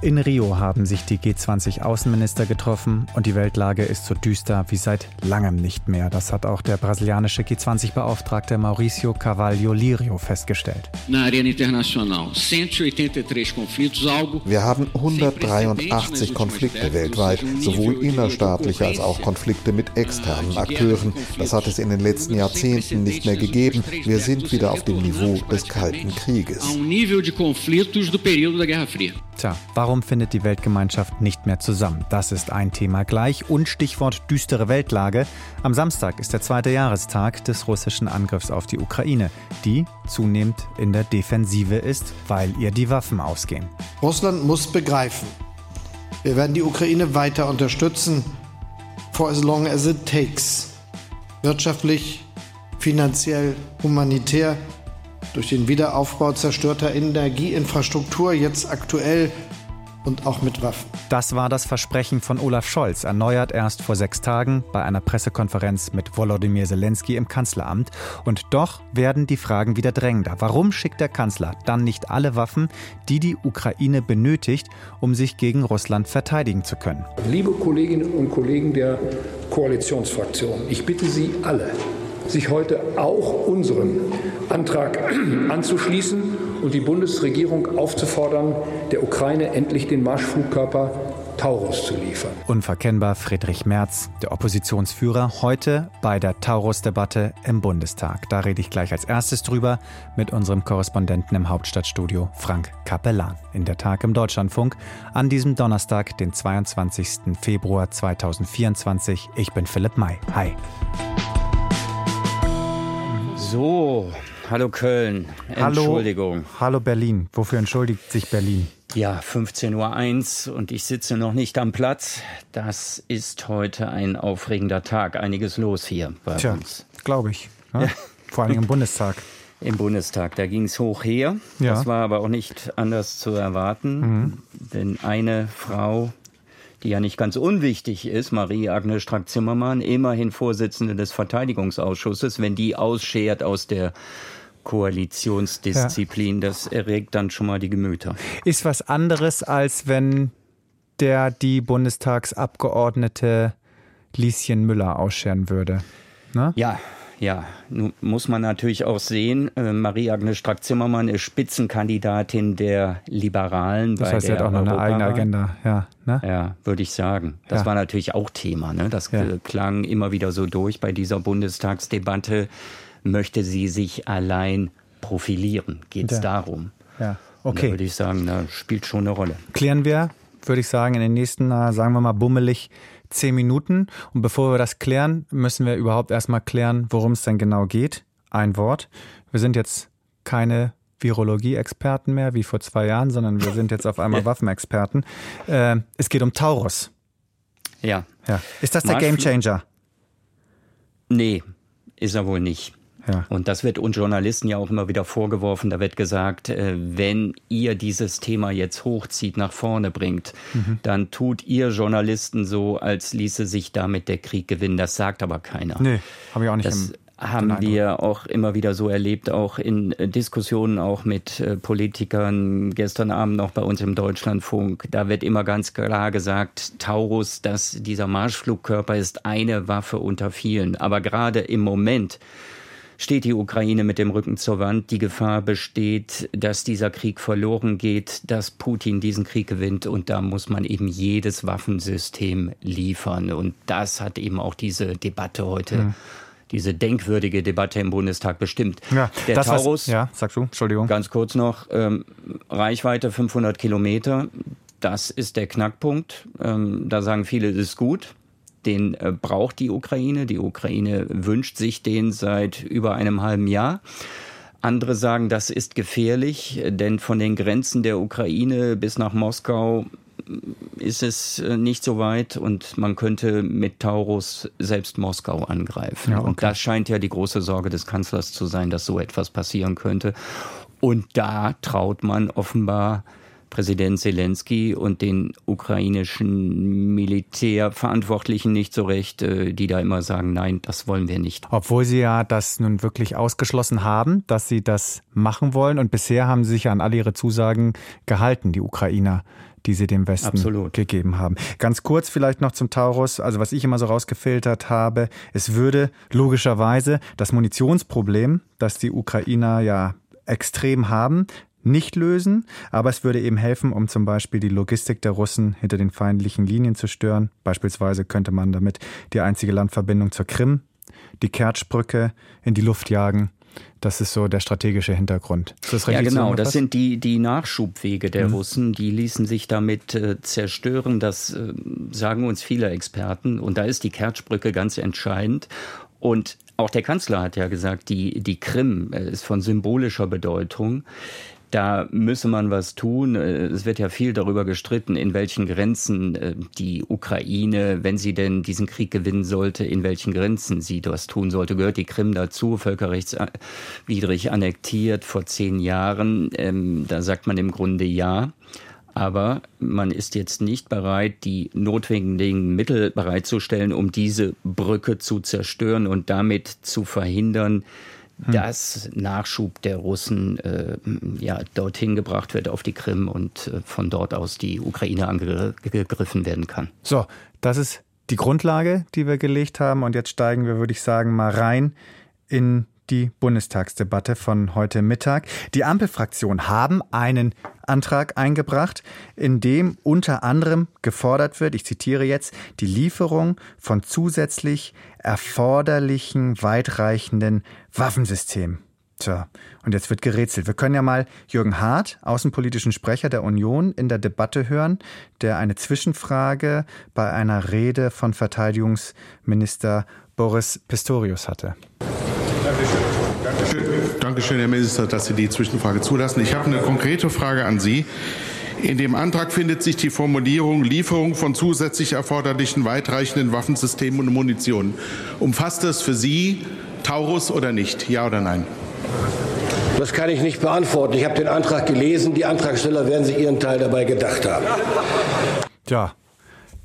In Rio haben sich die G20-Außenminister getroffen und die Weltlage ist so düster wie seit langem nicht mehr. Das hat auch der brasilianische G20-Beauftragte Mauricio Carvalho Lirio festgestellt. Wir haben 183 Konflikte weltweit, sowohl innerstaatliche als auch Konflikte mit externen Akteuren. Das hat es in den letzten Jahrzehnten nicht mehr gegeben. Wir sind wieder auf dem Niveau des Kalten Krieges. Tja, warum findet die Weltgemeinschaft nicht mehr zusammen? Das ist ein Thema gleich und Stichwort düstere Weltlage. Am Samstag ist der zweite Jahrestag des russischen Angriffs auf die Ukraine, die zunehmend in der Defensive ist, weil ihr die Waffen ausgehen. Russland muss begreifen, wir werden die Ukraine weiter unterstützen, for as long as it takes. Wirtschaftlich, finanziell, humanitär durch den Wiederaufbau zerstörter Energieinfrastruktur jetzt aktuell und auch mit Waffen. Das war das Versprechen von Olaf Scholz, erneuert erst vor sechs Tagen bei einer Pressekonferenz mit Volodymyr Zelensky im Kanzleramt. Und doch werden die Fragen wieder drängender. Warum schickt der Kanzler dann nicht alle Waffen, die die Ukraine benötigt, um sich gegen Russland verteidigen zu können? Liebe Kolleginnen und Kollegen der Koalitionsfraktion, ich bitte Sie alle, sich heute auch unserem Antrag anzuschließen und die Bundesregierung aufzufordern, der Ukraine endlich den Marschflugkörper Taurus zu liefern. Unverkennbar Friedrich Merz, der Oppositionsführer, heute bei der Taurus-Debatte im Bundestag. Da rede ich gleich als erstes drüber mit unserem Korrespondenten im Hauptstadtstudio, Frank Capellan. In der Tag im Deutschlandfunk an diesem Donnerstag, den 22. Februar 2024. Ich bin Philipp May. Hi. So, hallo Köln. Entschuldigung. Hallo, hallo Berlin. Wofür entschuldigt sich Berlin? Ja, 15.01 Uhr und ich sitze noch nicht am Platz. Das ist heute ein aufregender Tag. Einiges los hier bei Tja, uns. glaube ich. Ne? Ja. Vor allem im Bundestag. Im Bundestag, da ging es hoch her. Ja. Das war aber auch nicht anders zu erwarten, Mhm. denn eine Frau, die ja nicht ganz unwichtig ist, Marie-Agnes Strack-Zimmermann, immerhin Vorsitzende des Verteidigungsausschusses, wenn die ausschert aus der Koalitionsdisziplin, das erregt dann schon mal die Gemüter. Ist was anderes, als wenn der die Bundestagsabgeordnete Lieschen Müller ausscheren würde. Ne? Ja, ja, nun muss man natürlich auch sehen, äh, Marie-Agnes Strack-Zimmermann ist Spitzenkandidatin der Liberalen Das heißt, sie hat auch noch eine eigene. Agenda. Ja, ne? Ja, würde ich sagen. Das Ja. war natürlich auch Thema. Ne? Das Ja. äh, klang immer wieder so durch bei dieser Bundestagsdebatte. Möchte sie sich allein profilieren? Geht es Ja. darum? ja. Und Da Okay. würde ich sagen, da spielt schon eine Rolle. Klären wir, würde ich sagen, in den nächsten, äh, sagen wir mal, bummelig zehn Minuten. Und bevor wir das klären, müssen wir überhaupt erstmal klären, worum es denn genau geht. Ein Wort. Wir sind jetzt keine Virologie-Experten mehr, wie vor zwei Jahren, sondern wir sind jetzt auf einmal Waffenexperten. Äh, es geht um Taurus. Ja. Ja. Ist das der Gamechanger? Nee, ist er wohl nicht. Ja. Und das wird uns Journalisten ja auch immer wieder vorgeworfen. Da wird gesagt, äh, wenn ihr dieses Thema jetzt hochzieht, nach vorne bringt, Mhm. dann tut ihr Journalisten so, als ließe sich damit der Krieg gewinnen. Das sagt aber keiner. Nee, habe ich auch nicht Das haben wir auch immer wieder so erlebt, auch in äh, Diskussionen auch mit äh, Politikern, gestern Abend noch bei uns im Deutschlandfunk. Da wird immer ganz klar gesagt, Taurus, dass dieser Marschflugkörper ist eine Waffe unter vielen. Aber gerade im Moment steht die Ukraine mit dem Rücken zur Wand. Die Gefahr besteht, dass dieser Krieg verloren geht, dass Putin diesen Krieg gewinnt. Und da muss man eben jedes Waffensystem liefern. Und das hat eben auch diese Debatte heute, diese denkwürdige Debatte im Bundestag bestimmt. Ja, Der das, Taurus, ja, sagst du, Entschuldigung. ganz kurz noch, ähm, Reichweite 500 Kilometer. Das ist der Knackpunkt. Ähm, da sagen viele, das ist gut. Den äh, braucht die Ukraine. Die Ukraine wünscht sich den seit über einem halben Jahr. Andere sagen, das ist gefährlich, denn von den Grenzen der Ukraine bis nach Moskau ist es äh, nicht so weit und man könnte mit Taurus selbst Moskau angreifen. Ja, okay. Und das scheint ja die große Sorge des Kanzlers zu sein, dass so etwas passieren könnte. Und da traut man offenbar Präsident Zelensky und den ukrainischen Militärverantwortlichen nicht so recht, äh, die da immer sagen, nein, das wollen wir nicht. Obwohl sie ja das nun wirklich ausgeschlossen haben, dass sie das machen wollen. Und bisher haben sie sich an alle ihre Zusagen gehalten, die Ukrainer die sie dem Westen Absolut. gegeben haben. Ganz kurz vielleicht noch zum Taurus. Also was ich immer so rausgefiltert habe, es würde logischerweise das Munitionsproblem, das die Ukrainer ja extrem haben, nicht lösen, aber es würde eben helfen, um zum Beispiel die Logistik der Russen hinter den feindlichen Linien zu stören. Beispielsweise könnte man damit die einzige Landverbindung zur Krim, die Kertschbrücke in die Luft jagen. Das ist so der strategische Hintergrund. Ja, genau. Das sind die, die Nachschubwege der mhm. Russen. Die ließen sich damit äh, zerstören. Das äh, sagen uns viele Experten. Und da ist die Kertschbrücke ganz entscheidend. Und auch der Kanzler hat ja gesagt, die, die Krim äh, ist von symbolischer Bedeutung. Da müsse man was tun. Äh, es wird ja viel darüber gestritten, in welchen Grenzen äh, die Ukraine, wenn sie denn diesen Krieg gewinnen sollte, in welchen Grenzen sie das tun sollte. Gehört die Krim dazu, völkerrechtswidrig annektiert vor zehn Jahren? Ähm, da sagt man im Grunde ja. Aber man ist jetzt nicht bereit, die notwendigen Mittel bereitzustellen, um diese Brücke zu zerstören und damit zu verhindern. Dass Nachschub der Russen äh, ja, dorthin gebracht wird auf die Krim und äh, von dort aus die Ukraine angegriffen werden kann. So, das ist die Grundlage, die wir gelegt haben. Und jetzt steigen wir, würde ich sagen, mal rein in die Bundestagsdebatte von heute Mittag. Die Ampelfraktionen haben einen Antrag eingebracht, in dem unter anderem gefordert wird, ich zitiere jetzt, die Lieferung von zusätzlich erforderlichen weitreichenden Waffensystemen. Tja, und jetzt wird gerätselt. Wir können ja mal Jürgen Hart, außenpolitischen Sprecher der Union, in der Debatte hören, der eine Zwischenfrage bei einer Rede von Verteidigungsminister Boris Pistorius hatte. Dankeschön. Dankeschön. Herr Minister, dass Sie die Zwischenfrage zulassen. Ich habe eine konkrete Frage an Sie. In dem Antrag findet sich die Formulierung Lieferung von zusätzlich erforderlichen weitreichenden Waffensystemen und Munition. Umfasst das für Sie Taurus oder nicht? Ja oder nein? Das kann ich nicht beantworten. Ich habe den Antrag gelesen. Die Antragsteller werden sich ihren Teil dabei gedacht haben. Ja,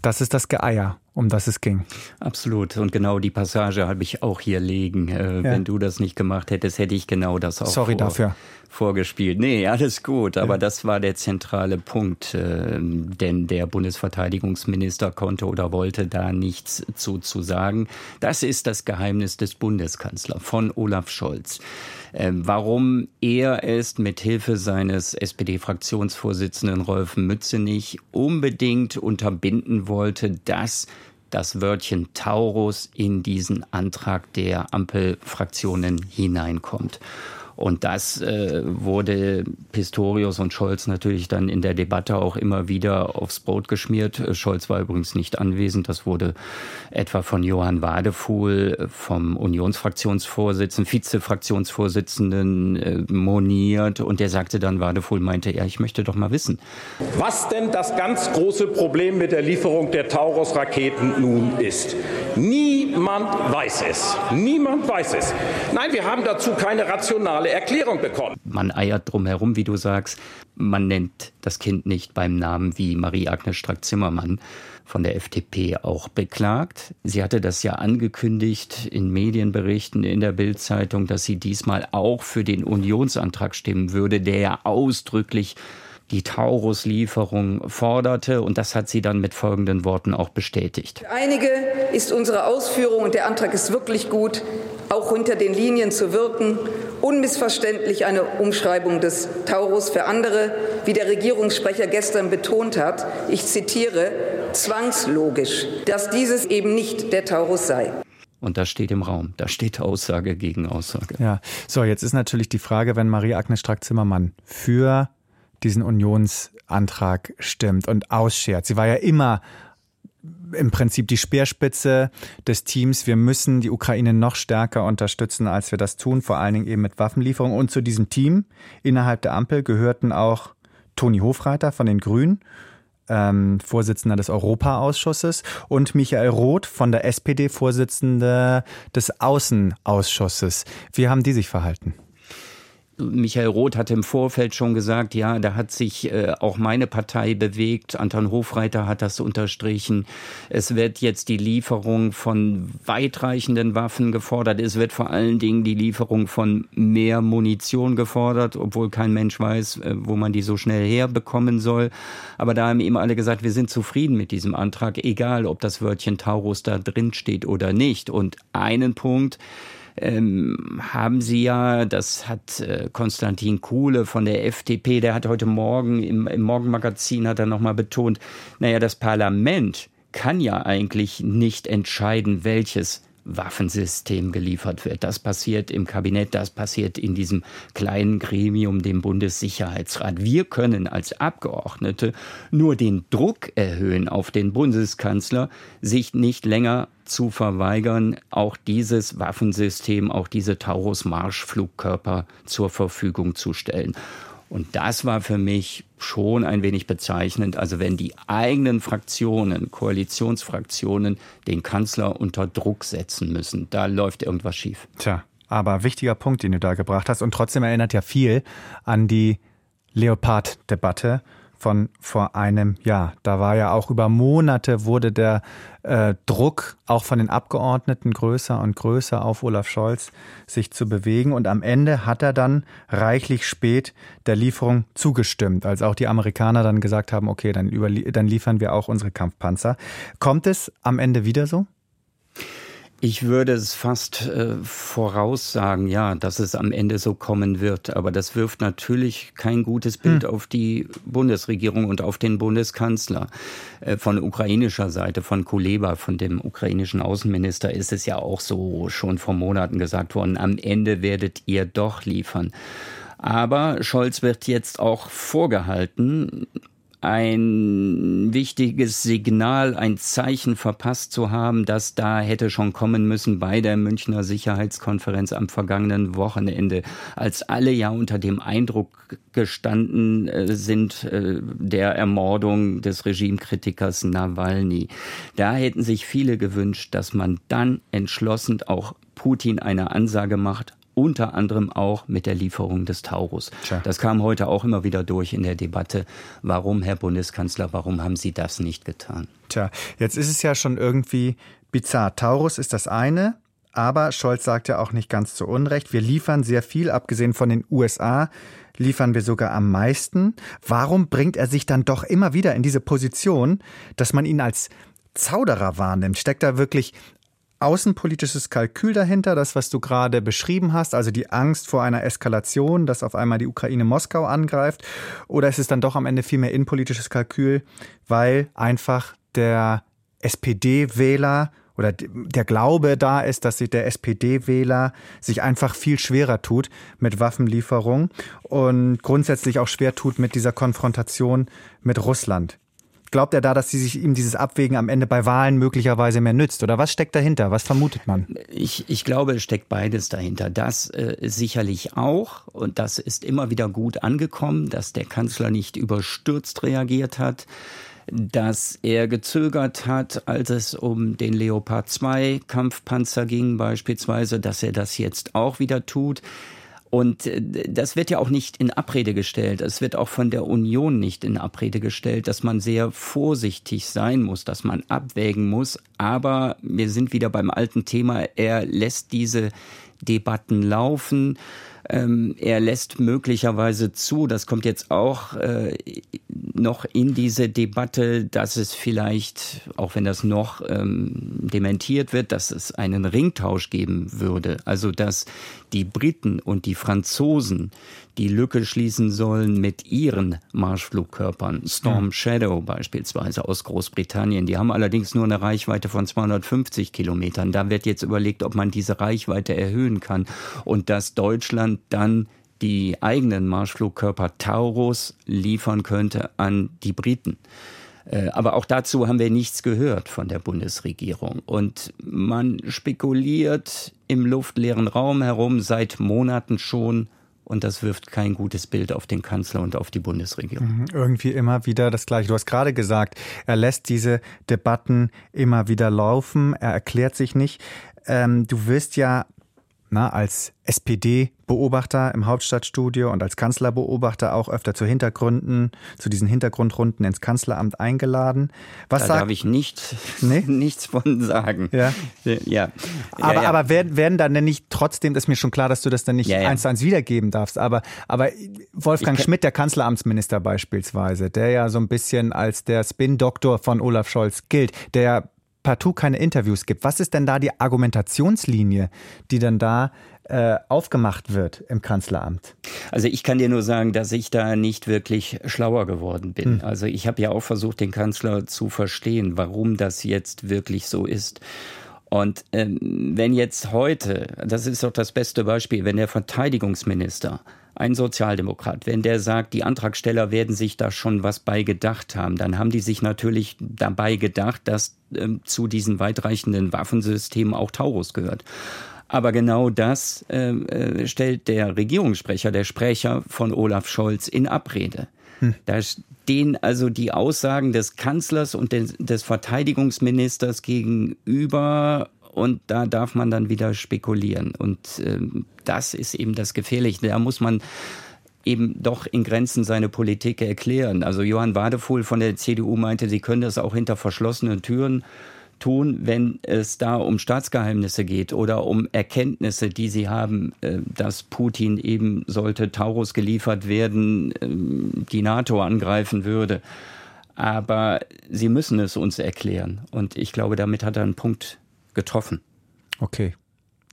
das ist das Geeier um das es ging. Absolut. Und genau die Passage habe ich auch hier liegen. Äh, ja. Wenn du das nicht gemacht hättest, hätte ich genau das auch Sorry vor, dafür. vorgespielt. Nee, alles gut. Aber ja. das war der zentrale Punkt. Äh, denn der Bundesverteidigungsminister konnte oder wollte da nichts zu, zu sagen. Das ist das Geheimnis des Bundeskanzlers von Olaf Scholz. Äh, warum er es mit Hilfe seines SPD-Fraktionsvorsitzenden Rolf Mützenich unbedingt unterbinden wollte, dass das Wörtchen Taurus in diesen Antrag der Ampelfraktionen hineinkommt. Und das äh, wurde Pistorius und Scholz natürlich dann in der Debatte auch immer wieder aufs Brot geschmiert. Scholz war übrigens nicht anwesend. Das wurde etwa von Johann Wadefuhl, vom Unionsfraktionsvorsitzenden, Vizefraktionsvorsitzenden äh, moniert. Und der sagte dann, Wadefuhl meinte er, ich möchte doch mal wissen. Was denn das ganz große Problem mit der Lieferung der Taurus-Raketen nun ist. Niemand weiß es. Niemand weiß es. Nein, wir haben dazu keine rationale rationale Erklärung bekommen. Man eiert drum herum, wie du sagst. Man nennt das Kind nicht beim Namen wie Marie-Agnes Strack-Zimmermann von der FDP auch beklagt. Sie hatte das ja angekündigt in Medienberichten in der Bildzeitung, dass sie diesmal auch für den Unionsantrag stimmen würde, der ja ausdrücklich die Taurus-Lieferung forderte. Und das hat sie dann mit folgenden Worten auch bestätigt. Für einige ist unsere Ausführung, und der Antrag ist wirklich gut, auch hinter den Linien zu wirken unmissverständlich eine Umschreibung des Taurus für andere, wie der Regierungssprecher gestern betont hat, ich zitiere, zwangslogisch, dass dieses eben nicht der Taurus sei. Und das steht im Raum. Da steht Aussage gegen Aussage. Ja, so, jetzt ist natürlich die Frage, wenn Marie-Agnes Strack-Zimmermann für diesen Unionsantrag stimmt und ausschert. Sie war ja immer im Prinzip die Speerspitze des Teams. Wir müssen die Ukraine noch stärker unterstützen, als wir das tun, vor allen Dingen eben mit Waffenlieferungen. Und zu diesem Team innerhalb der Ampel gehörten auch Toni Hofreiter von den Grünen, ähm, Vorsitzender des Europaausschusses, und Michael Roth von der SPD, Vorsitzender des Außenausschusses. Wie haben die sich verhalten? Michael Roth hatte im Vorfeld schon gesagt, ja, da hat sich äh, auch meine Partei bewegt. Anton Hofreiter hat das unterstrichen. Es wird jetzt die Lieferung von weitreichenden Waffen gefordert. Es wird vor allen Dingen die Lieferung von mehr Munition gefordert, obwohl kein Mensch weiß, äh, wo man die so schnell herbekommen soll. Aber da haben eben alle gesagt, wir sind zufrieden mit diesem Antrag, egal ob das Wörtchen Taurus da drin steht oder nicht. Und einen Punkt, ähm, haben Sie ja, das hat äh, Konstantin Kuhle von der FDP, der hat heute Morgen im, im Morgenmagazin hat er nochmal betont, naja, das Parlament kann ja eigentlich nicht entscheiden, welches Waffensystem geliefert wird. Das passiert im Kabinett, das passiert in diesem kleinen Gremium, dem Bundessicherheitsrat. Wir können als Abgeordnete nur den Druck erhöhen auf den Bundeskanzler, sich nicht länger zu verweigern, auch dieses Waffensystem, auch diese Taurus-Marschflugkörper zur Verfügung zu stellen. Und das war für mich schon ein wenig bezeichnend. Also wenn die eigenen Fraktionen, Koalitionsfraktionen, den Kanzler unter Druck setzen müssen, da läuft irgendwas schief. Tja, aber wichtiger Punkt, den du da gebracht hast. Und trotzdem erinnert ja viel an die Leopard-Debatte von vor einem Jahr. Da war ja auch über Monate wurde der äh, Druck auch von den Abgeordneten größer und größer auf Olaf Scholz, sich zu bewegen. Und am Ende hat er dann reichlich spät der Lieferung zugestimmt, als auch die Amerikaner dann gesagt haben, okay, dann, dann liefern wir auch unsere Kampfpanzer. Kommt es am Ende wieder so? Ich würde es fast äh, voraussagen, ja, dass es am Ende so kommen wird. Aber das wirft natürlich kein gutes Bild hm. auf die Bundesregierung und auf den Bundeskanzler. Äh, von ukrainischer Seite, von Kuleba, von dem ukrainischen Außenminister, ist es ja auch so schon vor Monaten gesagt worden, am Ende werdet ihr doch liefern. Aber Scholz wird jetzt auch vorgehalten, ein wichtiges Signal, ein Zeichen verpasst zu haben, das da hätte schon kommen müssen bei der Münchner Sicherheitskonferenz am vergangenen Wochenende, als alle ja unter dem Eindruck gestanden äh, sind äh, der Ermordung des Regimekritikers Nawalny. Da hätten sich viele gewünscht, dass man dann entschlossen auch Putin eine Ansage macht, unter anderem auch mit der Lieferung des Taurus. Tja. Das kam heute auch immer wieder durch in der Debatte. Warum, Herr Bundeskanzler, warum haben Sie das nicht getan? Tja, jetzt ist es ja schon irgendwie bizarr. Taurus ist das eine, aber Scholz sagt ja auch nicht ganz zu Unrecht, wir liefern sehr viel, abgesehen von den USA liefern wir sogar am meisten. Warum bringt er sich dann doch immer wieder in diese Position, dass man ihn als Zauderer wahrnimmt? Steckt da wirklich außenpolitisches Kalkül dahinter, das, was du gerade beschrieben hast, also die Angst vor einer Eskalation, dass auf einmal die Ukraine Moskau angreift? Oder ist es dann doch am Ende vielmehr innenpolitisches Kalkül, weil einfach der SPD-Wähler oder der Glaube da ist, dass sich der SPD-Wähler sich einfach viel schwerer tut mit Waffenlieferung und grundsätzlich auch schwer tut mit dieser Konfrontation mit Russland. Glaubt er da, dass sie sich ihm dieses Abwägen am Ende bei Wahlen möglicherweise mehr nützt? Oder was steckt dahinter? Was vermutet man? Ich, ich glaube, es steckt beides dahinter. Das äh, sicherlich auch. Und das ist immer wieder gut angekommen, dass der Kanzler nicht überstürzt reagiert hat dass er gezögert hat, als es um den Leopard 2 Kampfpanzer ging beispielsweise, dass er das jetzt auch wieder tut. Und äh, das wird ja auch nicht in Abrede gestellt. Es wird auch von der Union nicht in Abrede gestellt, dass man sehr vorsichtig sein muss, dass man abwägen muss. Aber wir sind wieder beim alten Thema. Er lässt diese Debatten laufen. Ähm, er lässt möglicherweise zu, das kommt jetzt auch äh, noch in diese Debatte, dass es vielleicht, auch wenn das noch ähm, dementiert wird, dass es einen Ringtausch geben würde. Also dass die Briten und die Franzosen die Lücke schließen sollen mit ihren Marschflugkörpern. Storm Shadow beispielsweise aus Großbritannien. Die haben allerdings nur eine Reichweite von 250 Kilometern. Da wird jetzt überlegt, ob man diese Reichweite erhöhen kann und dass Deutschland dann die eigenen Marschflugkörper Taurus liefern könnte an die Briten. Äh, aber auch dazu haben wir nichts gehört von der Bundesregierung. Und man spekuliert im luftleeren Raum herum seit Monaten schon, und das wirft kein gutes Bild auf den Kanzler und auf die Bundesregierung. Mhm, irgendwie immer wieder das Gleiche. Du hast gerade gesagt, er lässt diese Debatten immer wieder laufen, er erklärt sich nicht. Ähm, du wirst ja na, als SPD-Beobachter im Hauptstadtstudio und als Kanzlerbeobachter auch öfter zu Hintergründen, zu diesen Hintergrundrunden ins Kanzleramt eingeladen. Was da sagt, darf ich nicht, nee? nichts von sagen. Ja. ja. Aber, ja, ja. aber werden, werden dann denn nicht, trotzdem ist mir schon klar, dass du das dann nicht ja, eins zu eins wiedergeben darfst, aber, aber Wolfgang Schmidt, der Kanzleramtsminister beispielsweise, der ja so ein bisschen als der Spin-Doktor von Olaf Scholz gilt, der partout keine Interviews gibt. Was ist denn da die Argumentationslinie, die dann da äh, aufgemacht wird im Kanzleramt? Also ich kann dir nur sagen, dass ich da nicht wirklich schlauer geworden bin. Hm. Also ich habe ja auch versucht, den Kanzler zu verstehen, warum das jetzt wirklich so ist. Und ähm, wenn jetzt heute, das ist doch das beste Beispiel, wenn der Verteidigungsminister ein Sozialdemokrat, wenn der sagt, die Antragsteller werden sich da schon was bei gedacht haben, dann haben die sich natürlich dabei gedacht, dass äh, zu diesen weitreichenden Waffensystemen auch Taurus gehört. Aber genau das äh, äh, stellt der Regierungssprecher, der Sprecher von Olaf Scholz in Abrede. Hm. Da stehen also die Aussagen des Kanzlers und des, des Verteidigungsministers gegenüber und da darf man dann wieder spekulieren. Und äh, das ist eben das Gefährliche. Da muss man eben doch in Grenzen seine Politik erklären. Also Johann Wadefuhl von der CDU meinte, sie können das auch hinter verschlossenen Türen tun, wenn es da um Staatsgeheimnisse geht oder um Erkenntnisse, die sie haben, äh, dass Putin eben sollte Taurus geliefert werden, ähm, die NATO angreifen würde. Aber sie müssen es uns erklären. Und ich glaube, damit hat er einen Punkt getroffen. Okay.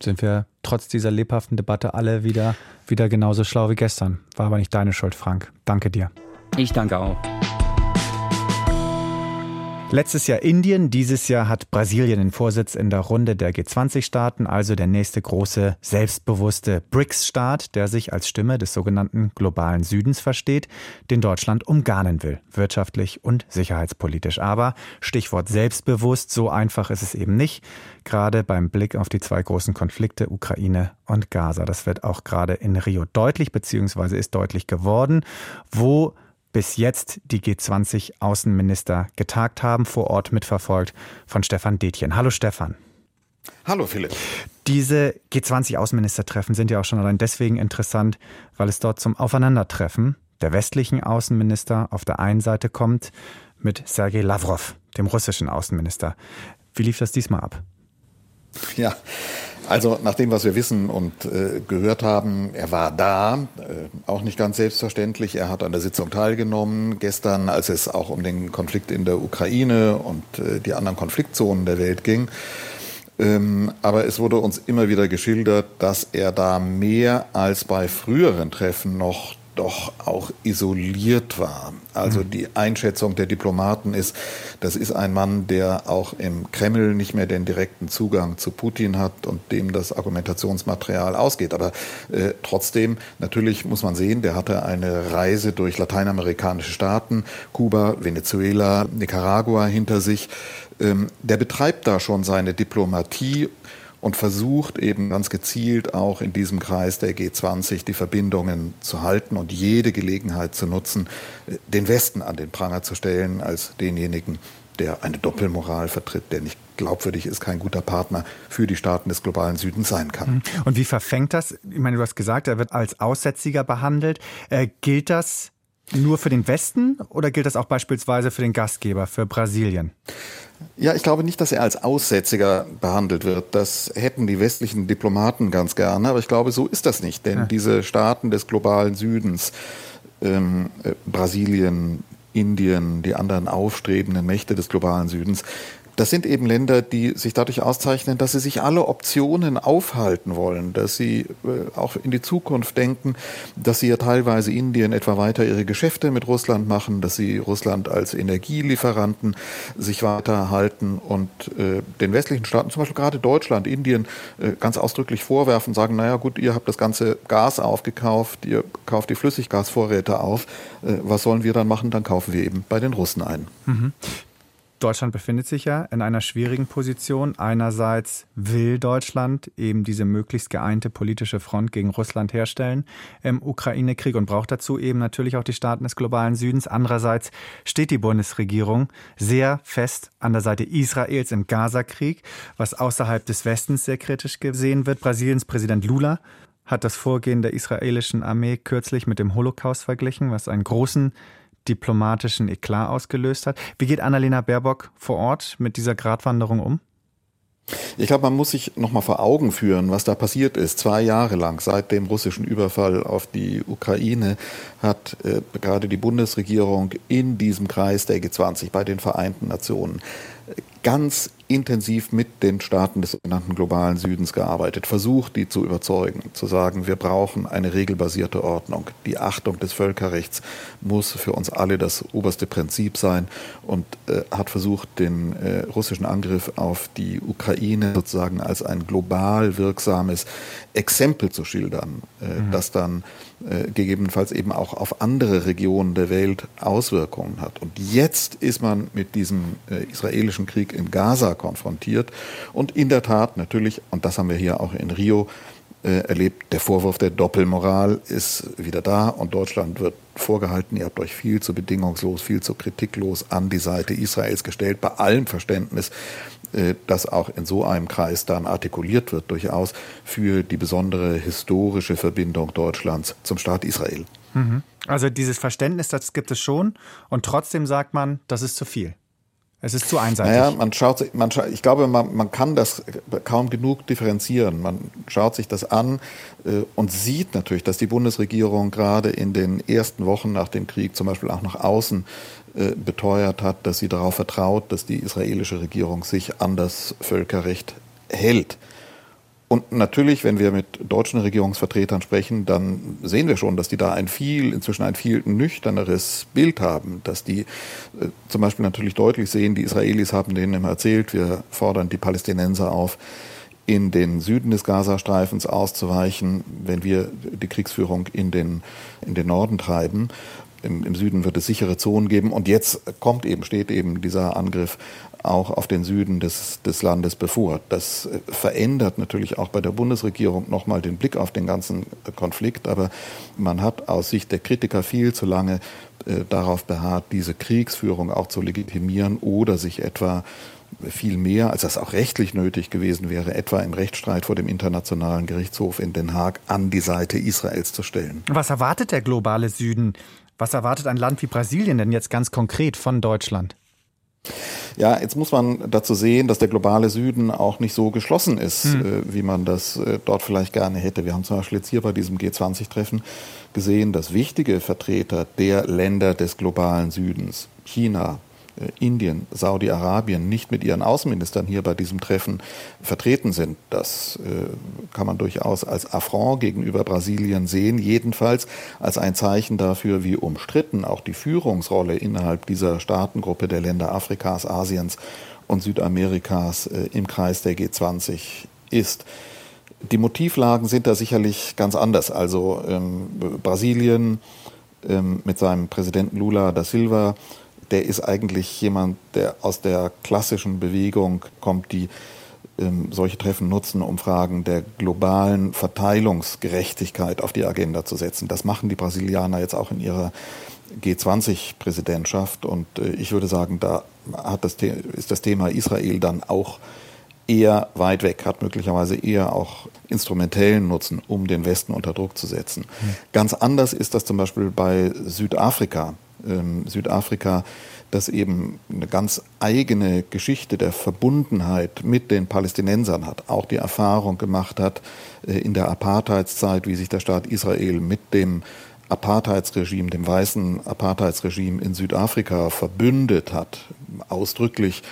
Sind wir trotz dieser lebhaften Debatte alle wieder, wieder genauso schlau wie gestern? War aber nicht deine Schuld, Frank. Danke dir. Ich danke auch. Letztes Jahr Indien, dieses Jahr hat Brasilien den Vorsitz in der Runde der G20-Staaten, also der nächste große, selbstbewusste BRICS-Staat, der sich als Stimme des sogenannten globalen Südens versteht, den Deutschland umgarnen will, wirtschaftlich und sicherheitspolitisch. Aber Stichwort selbstbewusst, so einfach ist es eben nicht, gerade beim Blick auf die zwei großen Konflikte Ukraine und Gaza. Das wird auch gerade in Rio deutlich, beziehungsweise ist deutlich geworden, wo bis jetzt die G20-Außenminister getagt haben, vor Ort mitverfolgt von Stefan Detjen. Hallo Stefan. Hallo Philipp. Diese G20-Außenministertreffen sind ja auch schon allein deswegen interessant, weil es dort zum Aufeinandertreffen der westlichen Außenminister auf der einen Seite kommt mit Sergei Lavrov, dem russischen Außenminister. Wie lief das diesmal ab? Ja, also nach dem, was wir wissen und äh, gehört haben, er war da, äh, auch nicht ganz selbstverständlich. Er hat an der Sitzung teilgenommen. Gestern, als es auch um den Konflikt in der Ukraine und äh, die anderen Konfliktzonen der Welt ging. Ähm, aber es wurde uns immer wieder geschildert, dass er da mehr als bei früheren Treffen noch doch auch isoliert war. Also mhm. die Einschätzung der Diplomaten ist, das ist ein Mann, der auch im Kreml nicht mehr den direkten Zugang zu Putin hat und dem das Argumentationsmaterial ausgeht. Aber äh, trotzdem, natürlich muss man sehen, der hatte eine Reise durch lateinamerikanische Staaten, Kuba, Venezuela, Nicaragua hinter sich. Ähm, der betreibt da schon seine Diplomatie und versucht eben ganz gezielt auch in diesem Kreis der G20 die Verbindungen zu halten und jede Gelegenheit zu nutzen, den Westen an den Pranger zu stellen als denjenigen, der eine Doppelmoral vertritt, der nicht glaubwürdig ist, kein guter Partner für die Staaten des globalen Südens sein kann. Mhm. Und wie verfängt das? Ich meine, du hast gesagt, er wird als Aussätziger behandelt. Äh, gilt das nur für den Westen oder gilt das auch beispielsweise für den Gastgeber, für Brasilien? Ja, ich glaube nicht, dass er als Aussätziger behandelt wird. Das hätten die westlichen Diplomaten ganz gerne, aber ich glaube, so ist das nicht. Denn ja. diese Staaten des globalen Südens, ähm, äh, Brasilien, Indien, die anderen aufstrebenden Mächte des globalen Südens, das sind eben Länder, die sich dadurch auszeichnen, dass sie sich alle Optionen aufhalten wollen, dass sie äh, auch in die Zukunft denken, dass sie ja teilweise Indien etwa weiter ihre Geschäfte mit Russland machen, dass sie Russland als Energielieferanten sich weiterhalten und äh, den westlichen Staaten, zum Beispiel gerade Deutschland, Indien, äh, ganz ausdrücklich vorwerfen, sagen, naja gut, ihr habt das ganze Gas aufgekauft, ihr kauft die Flüssiggasvorräte auf, was sollen wir dann machen? Dann kaufen wir eben bei den Russen ein. Mhm. Deutschland befindet sich ja in einer schwierigen Position. Einerseits will Deutschland eben diese möglichst geeinte politische Front gegen Russland herstellen im Ukraine-Krieg und braucht dazu eben natürlich auch die Staaten des globalen Südens. Andererseits steht die Bundesregierung sehr fest an der Seite Israels im Gaza-Krieg, was außerhalb des Westens sehr kritisch gesehen wird. Brasiliens Präsident Lula hat das Vorgehen der israelischen Armee kürzlich mit dem Holocaust verglichen, was einen großen diplomatischen Eklat ausgelöst hat. Wie geht Annalena Baerbock vor Ort mit dieser Gratwanderung um? Ich glaube, man muss sich noch mal vor Augen führen, was da passiert ist. Zwei Jahre lang seit dem russischen Überfall auf die Ukraine hat äh, gerade die Bundesregierung in diesem Kreis der G20 bei den Vereinten Nationen ganz intensiv mit den Staaten des sogenannten globalen Südens gearbeitet, versucht, die zu überzeugen, zu sagen, wir brauchen eine regelbasierte Ordnung. Die Achtung des Völkerrechts muss für uns alle das oberste Prinzip sein und äh, hat versucht, den äh, russischen Angriff auf die Ukraine sozusagen als ein global wirksames Exempel zu schildern, äh, mhm. das dann äh, gegebenenfalls eben auch auf andere Regionen der Welt Auswirkungen hat. Und jetzt ist man mit diesem äh, israelischen Krieg in Gaza konfrontiert und in der Tat natürlich, und das haben wir hier auch in Rio äh, erlebt, der Vorwurf der Doppelmoral ist wieder da und Deutschland wird vorgehalten, ihr habt euch viel zu bedingungslos, viel zu kritiklos an die Seite Israels gestellt, bei allem Verständnis äh, das auch in so einem Kreis dann artikuliert wird, durchaus für die besondere historische Verbindung Deutschlands zum Staat Israel. Mhm. Also dieses Verständnis, das gibt es schon und trotzdem sagt man, das ist zu viel. Es ist zu einseitig. Naja, man schaut sich, man scha ich glaube, man, man kann das kaum genug differenzieren. Man schaut sich das an äh, und sieht natürlich, dass die Bundesregierung gerade in den ersten Wochen nach dem Krieg zum Beispiel auch nach außen äh, beteuert hat, dass sie darauf vertraut, dass die israelische Regierung sich an das Völkerrecht hält. Und natürlich, wenn wir mit deutschen Regierungsvertretern sprechen, dann sehen wir schon, dass die da ein viel, inzwischen ein viel nüchterneres Bild haben, dass die äh, zum Beispiel natürlich deutlich sehen, die Israelis haben denen immer erzählt, wir fordern die Palästinenser auf, in den Süden des Gazastreifens auszuweichen, wenn wir die Kriegsführung in den, in den Norden treiben. Im, Im, Süden wird es sichere Zonen geben. Und jetzt kommt eben, steht eben dieser Angriff auch auf den Süden des, des Landes bevor. Das äh, verändert natürlich auch bei der Bundesregierung nochmal den Blick auf den ganzen Konflikt. Aber man hat aus Sicht der Kritiker viel zu lange äh, darauf beharrt, diese Kriegsführung auch zu legitimieren oder sich etwa viel mehr, als das auch rechtlich nötig gewesen wäre, etwa im Rechtsstreit vor dem Internationalen Gerichtshof in Den Haag an die Seite Israels zu stellen. Was erwartet der globale Süden was erwartet ein Land wie Brasilien denn jetzt ganz konkret von Deutschland? Ja, jetzt muss man dazu sehen, dass der globale Süden auch nicht so geschlossen ist, hm. äh, wie man das äh, dort vielleicht gerne hätte. Wir haben zum Beispiel jetzt hier bei diesem G20-Treffen gesehen, dass wichtige Vertreter der Länder des globalen Südens, China, Indien, Saudi-Arabien nicht mit ihren Außenministern hier bei diesem Treffen vertreten sind. Das äh, kann man durchaus als Affront gegenüber Brasilien sehen, jedenfalls als ein Zeichen dafür, wie umstritten auch die Führungsrolle innerhalb dieser Staatengruppe der Länder Afrikas, Asiens und Südamerikas äh, im Kreis der G20 ist. Die Motivlagen sind da sicherlich ganz anders. Also ähm, Brasilien ähm, mit seinem Präsidenten Lula da Silva der ist eigentlich jemand, der aus der klassischen Bewegung kommt, die ähm, solche Treffen nutzen, um Fragen der globalen Verteilungsgerechtigkeit auf die Agenda zu setzen. Das machen die Brasilianer jetzt auch in ihrer G20-Präsidentschaft. Und äh, ich würde sagen, da hat das, ist das Thema Israel dann auch eher weit weg, hat möglicherweise eher auch instrumentellen Nutzen, um den Westen unter Druck zu setzen. Mhm. Ganz anders ist das zum Beispiel bei Südafrika ähm, Südafrika, das eben eine ganz eigene Geschichte der Verbundenheit mit den Palästinensern hat, auch die Erfahrung gemacht hat äh, in der Apartheidszeit, wie sich der Staat Israel mit dem Apartheidsregime, dem weißen Apartheidsregime in Südafrika verbündet hat, ausdrücklich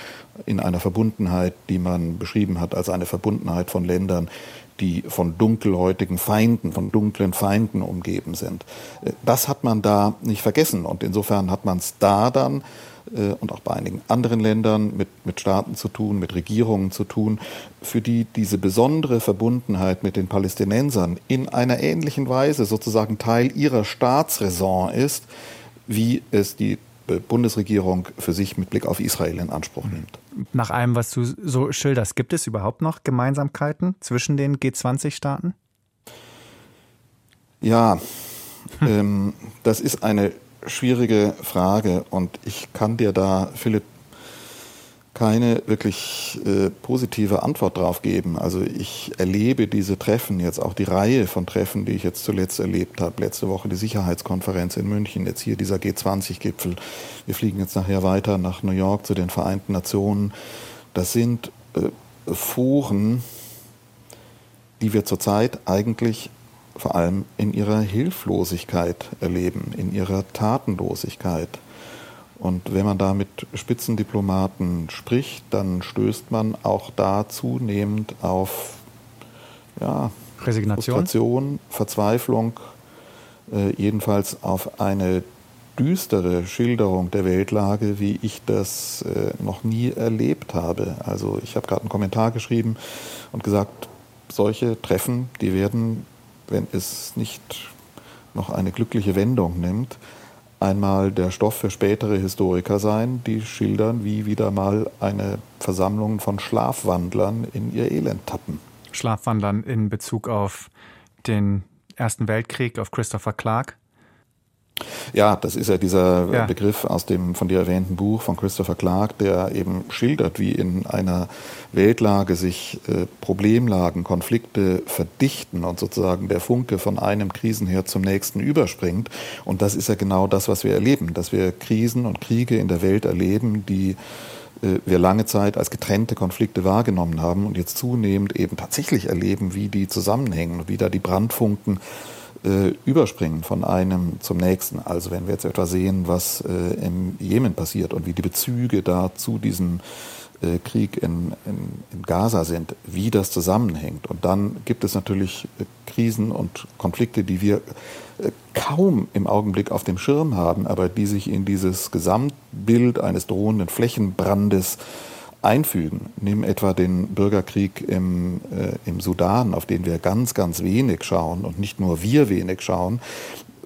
in einer Verbundenheit, die man beschrieben hat als eine Verbundenheit von Ländern, die von dunkelhäutigen Feinden, von dunklen Feinden umgeben sind. Äh, das hat man da nicht vergessen und insofern hat man es da dann äh, und auch bei einigen anderen Ländern mit, mit Staaten zu tun, mit Regierungen zu tun, für die diese besondere Verbundenheit mit den Palästinensern in einer ähnlichen Weise sozusagen Teil ihrer Staatsräson ist, wie es die Bundesregierung für sich mit Blick auf Israel in Anspruch nimmt. Nach allem, was du so schilderst, gibt es überhaupt noch Gemeinsamkeiten zwischen den G20-Staaten? Ja, ähm, das ist eine schwierige Frage und ich kann dir da, Philipp, keine wirklich äh, positive Antwort drauf geben. Also ich erlebe diese Treffen, jetzt auch die Reihe von Treffen, die ich jetzt zuletzt erlebt habe. Letzte Woche die Sicherheitskonferenz in München, jetzt hier dieser G20-Gipfel. Wir fliegen jetzt nachher weiter nach New York zu den Vereinten Nationen. Das sind äh, Foren, die wir zurzeit eigentlich vor allem in ihrer Hilflosigkeit erleben, in ihrer Tatenlosigkeit. Und wenn man da mit Spitzendiplomaten spricht, dann stößt man auch da zunehmend auf ja, Resignation, Frustration, Verzweiflung, äh, jedenfalls auf eine düstere Schilderung der Weltlage, wie ich das äh, noch nie erlebt habe. Also ich habe gerade einen Kommentar geschrieben und gesagt, solche Treffen, die werden, wenn es nicht noch eine glückliche Wendung nimmt, einmal der Stoff für spätere Historiker sein, die schildern, wie wieder mal eine Versammlung von Schlafwandlern in ihr Elend tappen. Schlafwandlern in Bezug auf den Ersten Weltkrieg, auf Christopher Clark? Ja, das ist ja dieser ja. Begriff aus dem von dir erwähnten Buch von Christopher Clark, der eben schildert, wie in einer Weltlage sich äh, Problemlagen, Konflikte verdichten und sozusagen der Funke von einem Krisenherd zum nächsten überspringt. Und das ist ja genau das, was wir erleben, dass wir Krisen und Kriege in der Welt erleben, die äh, wir lange Zeit als getrennte Konflikte wahrgenommen haben und jetzt zunehmend eben tatsächlich erleben, wie die zusammenhängen, wie da die Brandfunken äh, überspringen von einem zum nächsten. Also wenn wir jetzt etwa sehen, was äh, im Jemen passiert und wie die Bezüge da zu diesem äh, Krieg in, in, in, Gaza sind, wie das zusammenhängt. Und dann gibt es natürlich äh, Krisen und Konflikte, die wir äh, kaum im Augenblick auf dem Schirm haben, aber die sich in dieses Gesamtbild eines drohenden Flächenbrandes einfügen. Nimm etwa den Bürgerkrieg im, äh, im Sudan, auf den wir ganz, ganz wenig schauen und nicht nur wir wenig schauen,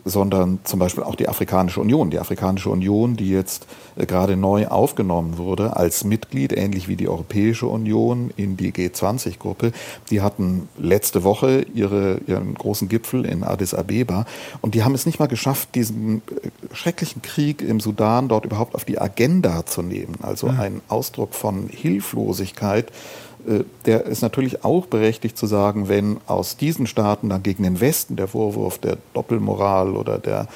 sondern zum Beispiel auch die Afrikanische Union. Die Afrikanische Union, die jetzt äh, gerade neu aufgenommen wurde als Mitglied, ähnlich wie die Europäische Union in die G20-Gruppe, die hatten letzte Woche ihre, ihren großen Gipfel in Addis Abeba und die haben es nicht mal geschafft, diesen äh, schrecklichen Krieg im Sudan dort überhaupt auf die Agenda zu nehmen. Also ein Ausdruck von Hilflosigkeit der ist natürlich auch berechtigt zu sagen, wenn aus diesen Staaten dann gegen den Westen der Vorwurf der Doppelmoral oder der,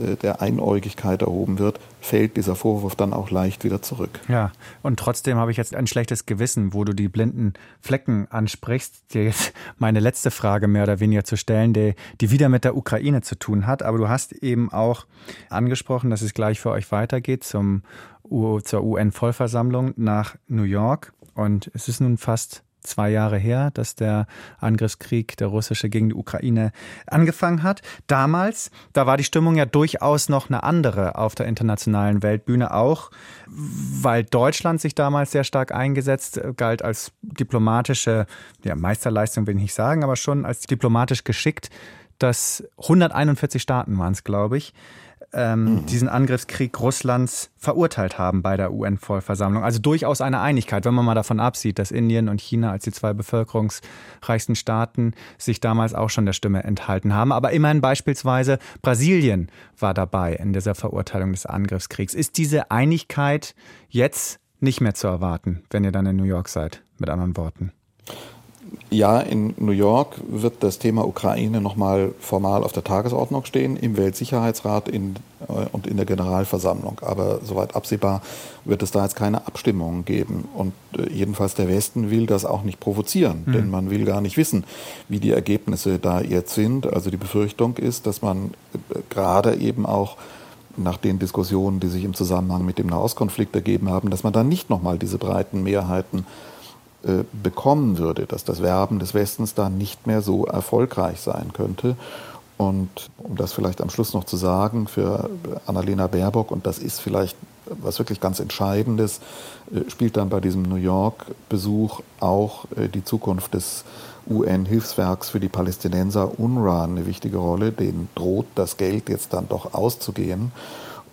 äh, der Einäugigkeit erhoben wird, fällt dieser Vorwurf dann auch leicht wieder zurück. Ja, und trotzdem habe ich jetzt ein schlechtes Gewissen, wo du die blinden Flecken ansprichst, dir jetzt meine letzte Frage mehr oder weniger zu stellen, die, die wieder mit der Ukraine zu tun hat. Aber du hast eben auch angesprochen, dass es gleich für euch weitergeht zum, zur UN-Vollversammlung nach New York. Und es ist nun fast zwei Jahre her, dass der Angriffskrieg, der russische gegen die Ukraine angefangen hat. Damals, da war die Stimmung ja durchaus noch eine andere auf der internationalen Weltbühne, auch weil Deutschland sich damals sehr stark eingesetzt galt als diplomatische, ja, Meisterleistung will ich nicht sagen, aber schon als diplomatisch geschickt, dass 141 Staaten waren es, glaube ich, ähm, mhm. diesen Angriffskrieg Russlands verurteilt haben bei der UN-Vollversammlung. Also durchaus eine Einigkeit, wenn man mal davon absieht, dass Indien und China als die zwei bevölkerungsreichsten Staaten sich damals auch schon der Stimme enthalten haben. Aber immerhin beispielsweise Brasilien war dabei in dieser Verurteilung des Angriffskriegs. Ist diese Einigkeit jetzt nicht mehr zu erwarten, wenn ihr dann in New York seid, mit anderen Worten? Ja, in New York wird das Thema Ukraine nochmal formal auf der Tagesordnung stehen, im Weltsicherheitsrat in, äh, und in der Generalversammlung. Aber soweit absehbar wird es da jetzt keine Abstimmungen geben. Und äh, jedenfalls der Westen will das auch nicht provozieren, mhm. denn man will gar nicht wissen, wie die Ergebnisse da jetzt sind. Also die Befürchtung ist, dass man äh, gerade eben auch nach den Diskussionen, die sich im Zusammenhang mit dem Nahostkonflikt ergeben haben, dass man dann nicht nochmal diese breiten Mehrheiten äh, bekommen würde, dass das Werben des Westens da nicht mehr so erfolgreich sein könnte. Und um das vielleicht am Schluss noch zu sagen, für Annalena Baerbock, und das ist vielleicht was wirklich ganz Entscheidendes, äh, spielt dann bei diesem New York-Besuch auch äh, die Zukunft des UN-Hilfswerks für die Palästinenser UNRWA eine wichtige Rolle. Denen droht das Geld jetzt dann doch auszugehen.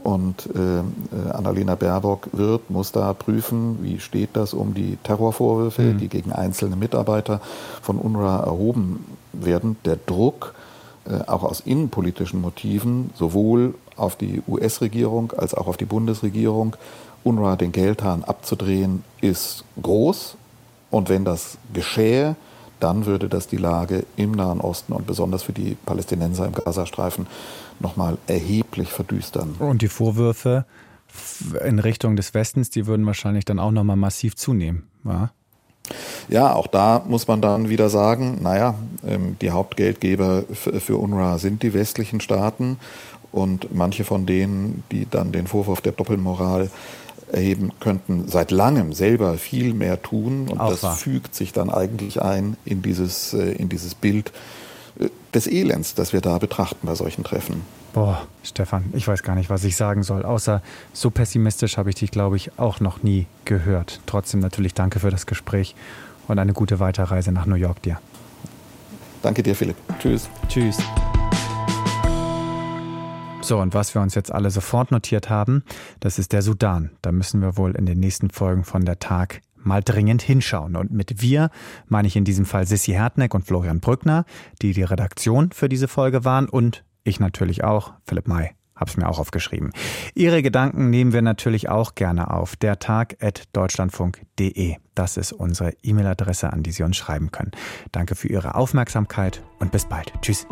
Und äh, äh, Annalena Baerbock wird, muss da prüfen, wie steht das um die Terrorvorwürfe, mhm. die gegen einzelne Mitarbeiter von UNRWA erhoben werden. Der Druck, äh, auch aus innenpolitischen Motiven, sowohl auf die US-Regierung als auch auf die Bundesregierung, UNRWA den Geldhahn abzudrehen, ist groß. Und wenn das geschähe, dann würde das die Lage im Nahen Osten und besonders für die Palästinenser im Gazastreifen nochmal erheblich verdüstern. Und die Vorwürfe in Richtung des Westens, die würden wahrscheinlich dann auch nochmal massiv zunehmen. Ja? Ja, auch da muss man dann wieder sagen, naja, ähm, die Hauptgeldgeber für UNRWA sind die westlichen Staaten und manche von denen, die dann den Vorwurf der Doppelmoral erheben könnten, seit langem selber viel mehr tun. Und Auch das wahr. fügt sich dann eigentlich ein in dieses, äh, in dieses Bild äh, des Elends, das wir da betrachten bei solchen Treffen. Boah, Stefan, ich weiß gar nicht, was ich sagen soll. Außer so pessimistisch habe ich dich, glaube ich, auch noch nie gehört. Trotzdem natürlich danke für das Gespräch und eine gute Weiterreise nach New York dir. Danke dir, Philipp. Tschüss. Tschüss. So, und was wir uns jetzt alle sofort notiert haben, das ist der Sudan. Da müssen wir wohl in den nächsten Folgen von der Tag mal dringend hinschauen. Und mit wir meine ich in diesem Fall Sissy Hertneck und Florian Brückner, die die Redaktion für diese Folge waren und ich natürlich auch, Philipp May. Hab's mir auch aufgeschrieben. Ihre Gedanken nehmen wir natürlich auch gerne auf. Der Tag.deutschlandfunk.de. Das ist unsere E-Mail-Adresse, an die Sie uns schreiben können. Danke für Ihre Aufmerksamkeit und bis bald. Tschüss.